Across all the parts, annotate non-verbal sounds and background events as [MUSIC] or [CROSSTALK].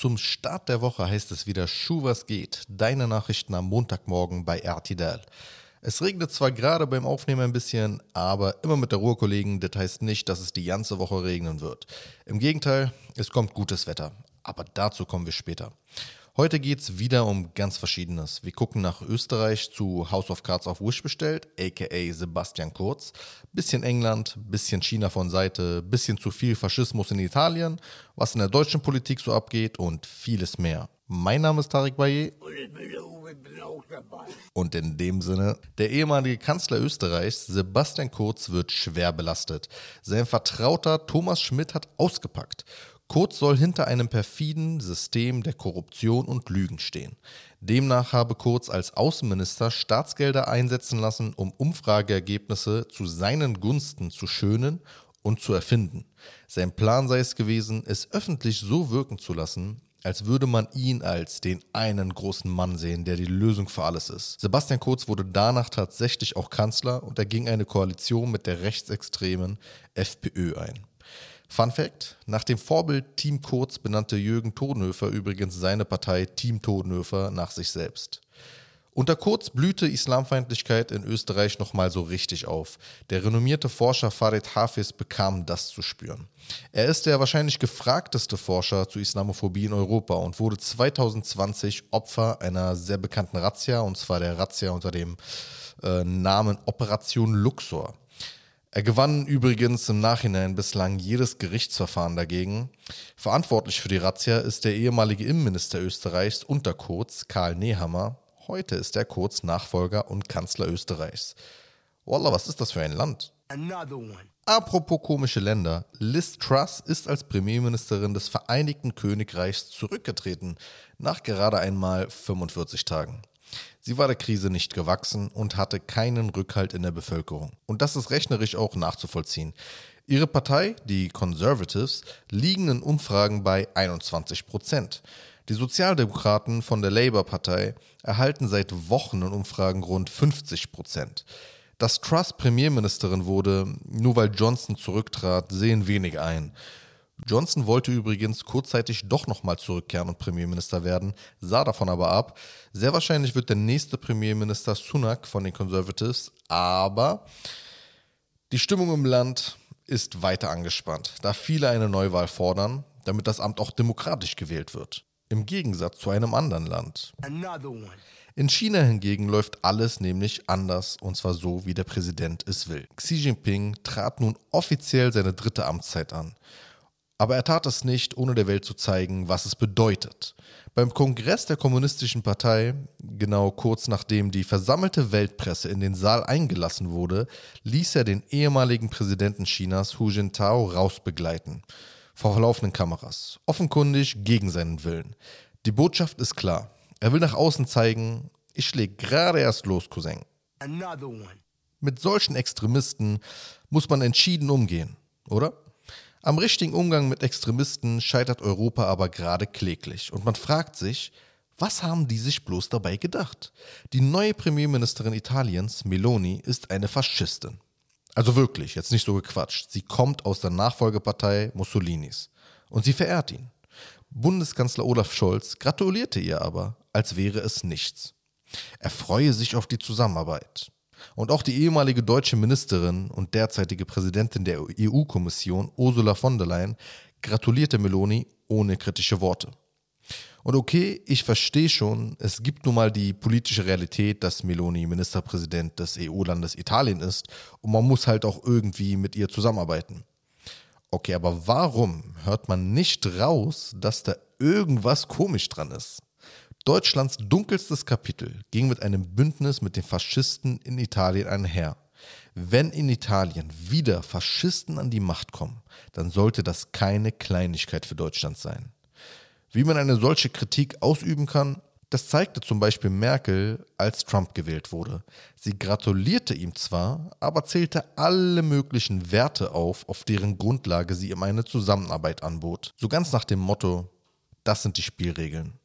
Zum Start der Woche heißt es wieder Schuh was geht. Deine Nachrichten am Montagmorgen bei RTL. Es regnet zwar gerade beim Aufnehmen ein bisschen, aber immer mit der Ruhe, Kollegen. Das heißt nicht, dass es die ganze Woche regnen wird. Im Gegenteil, es kommt gutes Wetter. Aber dazu kommen wir später. Heute geht es wieder um ganz Verschiedenes. Wir gucken nach Österreich zu House of Cards auf Wish bestellt, aka Sebastian Kurz. Bisschen England, bisschen China von Seite, bisschen zu viel Faschismus in Italien, was in der deutschen Politik so abgeht und vieles mehr. Mein Name ist Tarek Baye. Und in dem Sinne, der ehemalige Kanzler Österreichs, Sebastian Kurz, wird schwer belastet. Sein Vertrauter Thomas Schmidt hat ausgepackt. Kurz soll hinter einem perfiden System der Korruption und Lügen stehen. Demnach habe Kurz als Außenminister Staatsgelder einsetzen lassen, um Umfrageergebnisse zu seinen Gunsten zu schönen und zu erfinden. Sein Plan sei es gewesen, es öffentlich so wirken zu lassen, als würde man ihn als den einen großen Mann sehen, der die Lösung für alles ist. Sebastian Kurz wurde danach tatsächlich auch Kanzler und er ging eine Koalition mit der rechtsextremen FPÖ ein. Fun Fact: Nach dem Vorbild Team Kurz benannte Jürgen Todenhöfer übrigens seine Partei Team Todenhöfer nach sich selbst. Unter Kurz blühte Islamfeindlichkeit in Österreich nochmal so richtig auf. Der renommierte Forscher Farid Hafiz bekam das zu spüren. Er ist der wahrscheinlich gefragteste Forscher zu Islamophobie in Europa und wurde 2020 Opfer einer sehr bekannten Razzia, und zwar der Razzia unter dem äh, Namen Operation Luxor. Er gewann übrigens im Nachhinein bislang jedes Gerichtsverfahren dagegen. Verantwortlich für die Razzia ist der ehemalige Innenminister Österreichs unter Kurz, Karl Nehammer. Heute ist er Kurz Nachfolger und Kanzler Österreichs. Wallah, was ist das für ein Land? Apropos komische Länder, Liz Truss ist als Premierministerin des Vereinigten Königreichs zurückgetreten, nach gerade einmal 45 Tagen. Sie war der Krise nicht gewachsen und hatte keinen Rückhalt in der Bevölkerung. Und das ist rechnerisch auch nachzuvollziehen. Ihre Partei, die Conservatives, liegen in Umfragen bei 21 Prozent. Die Sozialdemokraten von der Labour-Partei erhalten seit Wochen in Umfragen rund 50 Prozent. Dass Truss Premierministerin wurde, nur weil Johnson zurücktrat, sehen wenig ein. Johnson wollte übrigens kurzzeitig doch nochmal zurückkehren und Premierminister werden, sah davon aber ab. Sehr wahrscheinlich wird der nächste Premierminister Sunak von den Conservatives, aber die Stimmung im Land ist weiter angespannt, da viele eine Neuwahl fordern, damit das Amt auch demokratisch gewählt wird. Im Gegensatz zu einem anderen Land. In China hingegen läuft alles nämlich anders und zwar so, wie der Präsident es will. Xi Jinping trat nun offiziell seine dritte Amtszeit an. Aber er tat es nicht, ohne der Welt zu zeigen, was es bedeutet. Beim Kongress der Kommunistischen Partei, genau kurz nachdem die versammelte Weltpresse in den Saal eingelassen wurde, ließ er den ehemaligen Präsidenten Chinas Hu Jintao rausbegleiten. Vor laufenden Kameras. Offenkundig gegen seinen Willen. Die Botschaft ist klar. Er will nach außen zeigen, ich schläge gerade erst los, Cousin. Mit solchen Extremisten muss man entschieden umgehen, oder? Am richtigen Umgang mit Extremisten scheitert Europa aber gerade kläglich. Und man fragt sich, was haben die sich bloß dabei gedacht? Die neue Premierministerin Italiens, Meloni, ist eine Faschistin. Also wirklich, jetzt nicht so gequatscht. Sie kommt aus der Nachfolgepartei Mussolinis. Und sie verehrt ihn. Bundeskanzler Olaf Scholz gratulierte ihr aber, als wäre es nichts. Er freue sich auf die Zusammenarbeit. Und auch die ehemalige deutsche Ministerin und derzeitige Präsidentin der EU-Kommission, Ursula von der Leyen, gratulierte Meloni ohne kritische Worte. Und okay, ich verstehe schon, es gibt nun mal die politische Realität, dass Meloni Ministerpräsident des EU-Landes Italien ist und man muss halt auch irgendwie mit ihr zusammenarbeiten. Okay, aber warum hört man nicht raus, dass da irgendwas komisch dran ist? Deutschlands dunkelstes Kapitel ging mit einem Bündnis mit den Faschisten in Italien einher. Wenn in Italien wieder Faschisten an die Macht kommen, dann sollte das keine Kleinigkeit für Deutschland sein. Wie man eine solche Kritik ausüben kann, das zeigte zum Beispiel Merkel, als Trump gewählt wurde. Sie gratulierte ihm zwar, aber zählte alle möglichen Werte auf, auf deren Grundlage sie ihm eine Zusammenarbeit anbot. So ganz nach dem Motto, das sind die Spielregeln.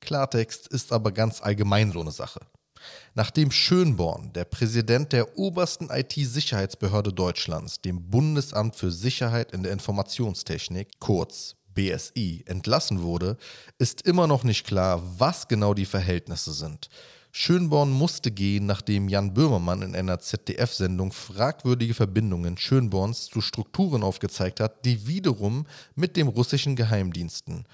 Klartext ist aber ganz allgemein so eine Sache. Nachdem Schönborn, der Präsident der obersten IT-Sicherheitsbehörde Deutschlands, dem Bundesamt für Sicherheit in der Informationstechnik, kurz BSI, entlassen wurde, ist immer noch nicht klar, was genau die Verhältnisse sind. Schönborn musste gehen, nachdem Jan Böhmermann in einer ZDF-Sendung fragwürdige Verbindungen Schönborns zu Strukturen aufgezeigt hat, die wiederum mit dem russischen Geheimdiensten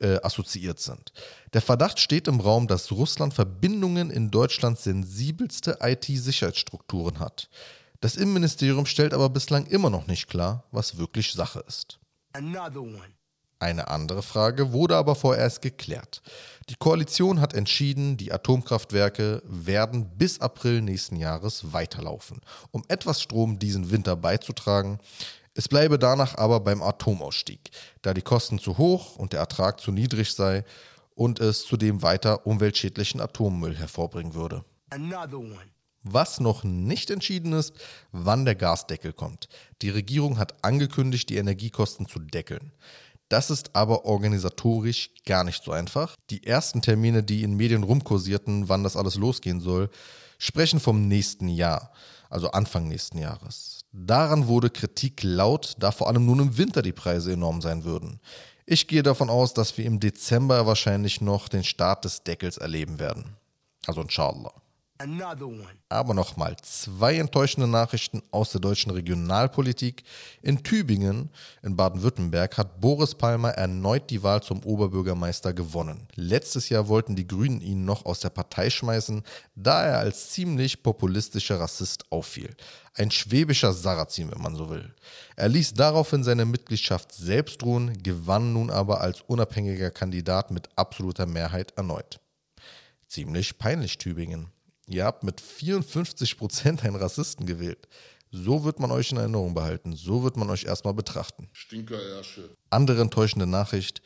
äh, assoziiert sind. Der Verdacht steht im Raum, dass Russland Verbindungen in Deutschlands sensibelste IT-Sicherheitsstrukturen hat. Das Innenministerium stellt aber bislang immer noch nicht klar, was wirklich Sache ist. Eine andere Frage wurde aber vorerst geklärt. Die Koalition hat entschieden, die Atomkraftwerke werden bis April nächsten Jahres weiterlaufen, um etwas Strom diesen Winter beizutragen. Es bleibe danach aber beim Atomausstieg, da die Kosten zu hoch und der Ertrag zu niedrig sei und es zudem weiter umweltschädlichen Atommüll hervorbringen würde. Was noch nicht entschieden ist, wann der Gasdeckel kommt. Die Regierung hat angekündigt, die Energiekosten zu deckeln. Das ist aber organisatorisch gar nicht so einfach. Die ersten Termine, die in Medien rumkursierten, wann das alles losgehen soll, sprechen vom nächsten Jahr, also Anfang nächsten Jahres. Daran wurde Kritik laut, da vor allem nun im Winter die Preise enorm sein würden. Ich gehe davon aus, dass wir im Dezember wahrscheinlich noch den Start des Deckels erleben werden. Also inshallah. Aber nochmal zwei enttäuschende Nachrichten aus der deutschen Regionalpolitik. In Tübingen, in Baden-Württemberg, hat Boris Palmer erneut die Wahl zum Oberbürgermeister gewonnen. Letztes Jahr wollten die Grünen ihn noch aus der Partei schmeißen, da er als ziemlich populistischer Rassist auffiel. Ein schwäbischer Sarrazin, wenn man so will. Er ließ daraufhin seine Mitgliedschaft selbst ruhen, gewann nun aber als unabhängiger Kandidat mit absoluter Mehrheit erneut. Ziemlich peinlich Tübingen. Ihr habt mit 54 Prozent einen Rassisten gewählt. So wird man euch in Erinnerung behalten. So wird man euch erstmal betrachten. Stinkerärsche. Andere enttäuschende Nachricht.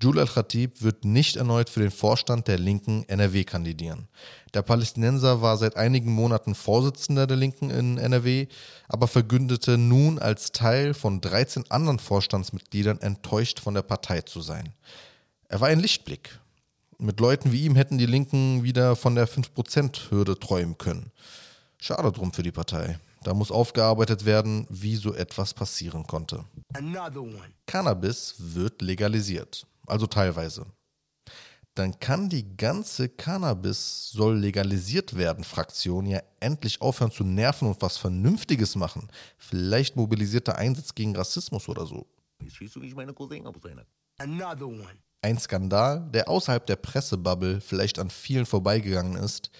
Jul al-Khatib wird nicht erneut für den Vorstand der Linken NRW kandidieren. Der Palästinenser war seit einigen Monaten Vorsitzender der Linken in NRW, aber verkündete nun als Teil von 13 anderen Vorstandsmitgliedern enttäuscht von der Partei zu sein. Er war ein Lichtblick, mit Leuten wie ihm hätten die Linken wieder von der 5%-Hürde träumen können. Schade drum für die Partei. Da muss aufgearbeitet werden, wie so etwas passieren konnte. Cannabis wird legalisiert, also teilweise. Dann kann die ganze Cannabis soll legalisiert werden Fraktion ja endlich aufhören zu nerven und was Vernünftiges machen. Vielleicht mobilisierter Einsatz gegen Rassismus oder so. Another one. Ein Skandal, der außerhalb der Pressebubble vielleicht an vielen vorbeigegangen ist.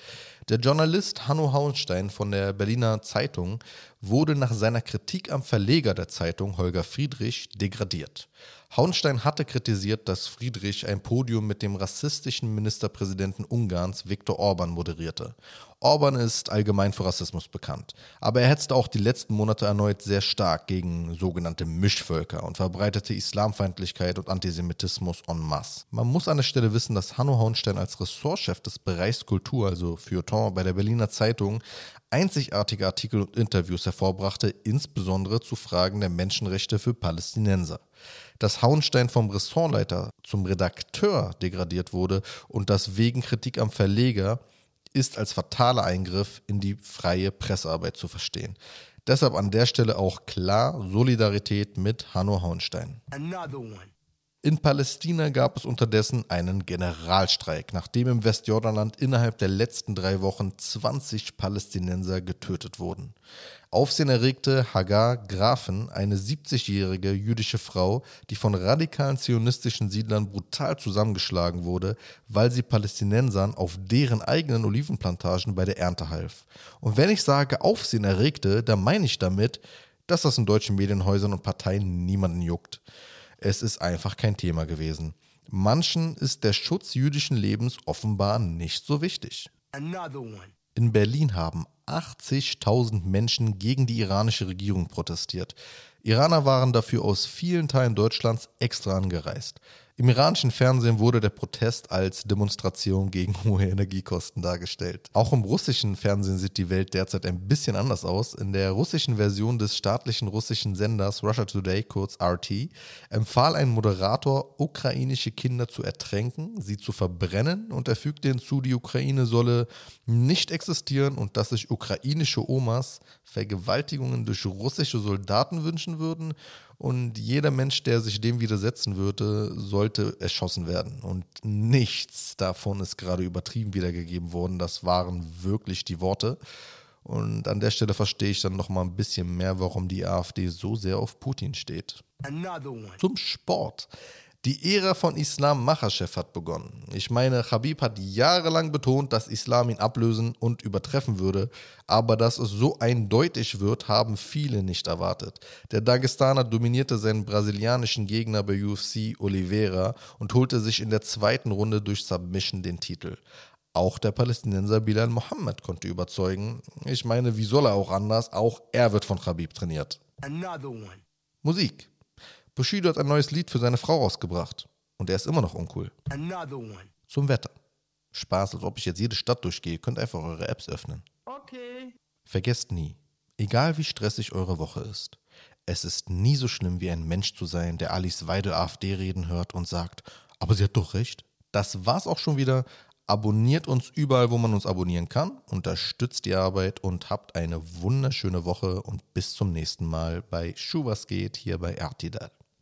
Der Journalist Hanno Hauenstein von der Berliner Zeitung wurde nach seiner Kritik am Verleger der Zeitung Holger Friedrich degradiert. Hauenstein hatte kritisiert, dass Friedrich ein Podium mit dem rassistischen Ministerpräsidenten Ungarns Viktor Orban moderierte. Orban ist allgemein für Rassismus bekannt, aber er hetzte auch die letzten Monate erneut sehr stark gegen sogenannte Mischvölker und verbreitete Islamfeindlichkeit und Antisemitismus en masse. Man muss an der Stelle wissen, dass Hanno Hauenstein als Ressortchef des Bereichs Kultur, also Feuilleton bei der Berliner Zeitung, einzigartige Artikel und Interviews hervorbrachte, insbesondere zu Fragen der Menschenrechte für Palästinenser dass Hauenstein vom Ressortleiter zum Redakteur degradiert wurde und das wegen Kritik am Verleger ist als fataler Eingriff in die freie Pressearbeit zu verstehen. Deshalb an der Stelle auch klar Solidarität mit Hanno Hauenstein. In Palästina gab es unterdessen einen Generalstreik, nachdem im Westjordanland innerhalb der letzten drei Wochen 20 Palästinenser getötet wurden. Aufsehen erregte Hagar Grafen, eine 70-jährige jüdische Frau, die von radikalen zionistischen Siedlern brutal zusammengeschlagen wurde, weil sie Palästinensern auf deren eigenen Olivenplantagen bei der Ernte half. Und wenn ich sage Aufsehen erregte, dann meine ich damit, dass das in deutschen Medienhäusern und Parteien niemanden juckt. Es ist einfach kein Thema gewesen. Manchen ist der Schutz jüdischen Lebens offenbar nicht so wichtig. In Berlin haben 80.000 Menschen gegen die iranische Regierung protestiert. Iraner waren dafür aus vielen Teilen Deutschlands extra angereist. Im iranischen Fernsehen wurde der Protest als Demonstration gegen [LAUGHS] hohe Energiekosten dargestellt. Auch im russischen Fernsehen sieht die Welt derzeit ein bisschen anders aus. In der russischen Version des staatlichen russischen Senders Russia Today, kurz RT, empfahl ein Moderator, ukrainische Kinder zu ertränken, sie zu verbrennen und er fügte hinzu, die Ukraine solle nicht existieren und dass sich ukrainische Omas Vergewaltigungen durch russische Soldaten wünschen würden Und jeder Mensch, der sich dem widersetzen würde, sollte erschossen werden. Und nichts davon ist gerade übertrieben wiedergegeben worden. Das waren wirklich die Worte. Und an der Stelle verstehe ich dann noch mal ein bisschen mehr, warum die AfD so sehr auf Putin steht. Zum Sport. Die Ära von Islam Machachev hat begonnen. Ich meine, Habib hat jahrelang betont, dass Islam ihn ablösen und übertreffen würde, aber dass es so eindeutig wird, haben viele nicht erwartet. Der Dagestaner dominierte seinen brasilianischen Gegner bei UFC Oliveira und holte sich in der zweiten Runde durch Submission den Titel. Auch der Palästinenser Bilal Mohammed konnte überzeugen. Ich meine, wie soll er auch anders? Auch er wird von Habib trainiert. Musik. Bushido hat ein neues Lied für seine Frau rausgebracht. Und er ist immer noch uncool. Zum Wetter. Spaß, als ob ich jetzt jede Stadt durchgehe. Könnt einfach eure Apps öffnen. Okay. Vergesst nie, egal wie stressig eure Woche ist, es ist nie so schlimm wie ein Mensch zu sein, der Alice Weidel AfD reden hört und sagt, aber sie hat doch recht. Das war's auch schon wieder. Abonniert uns überall, wo man uns abonnieren kann, unterstützt die Arbeit und habt eine wunderschöne Woche und bis zum nächsten Mal bei Schuh was geht hier bei RTDAL.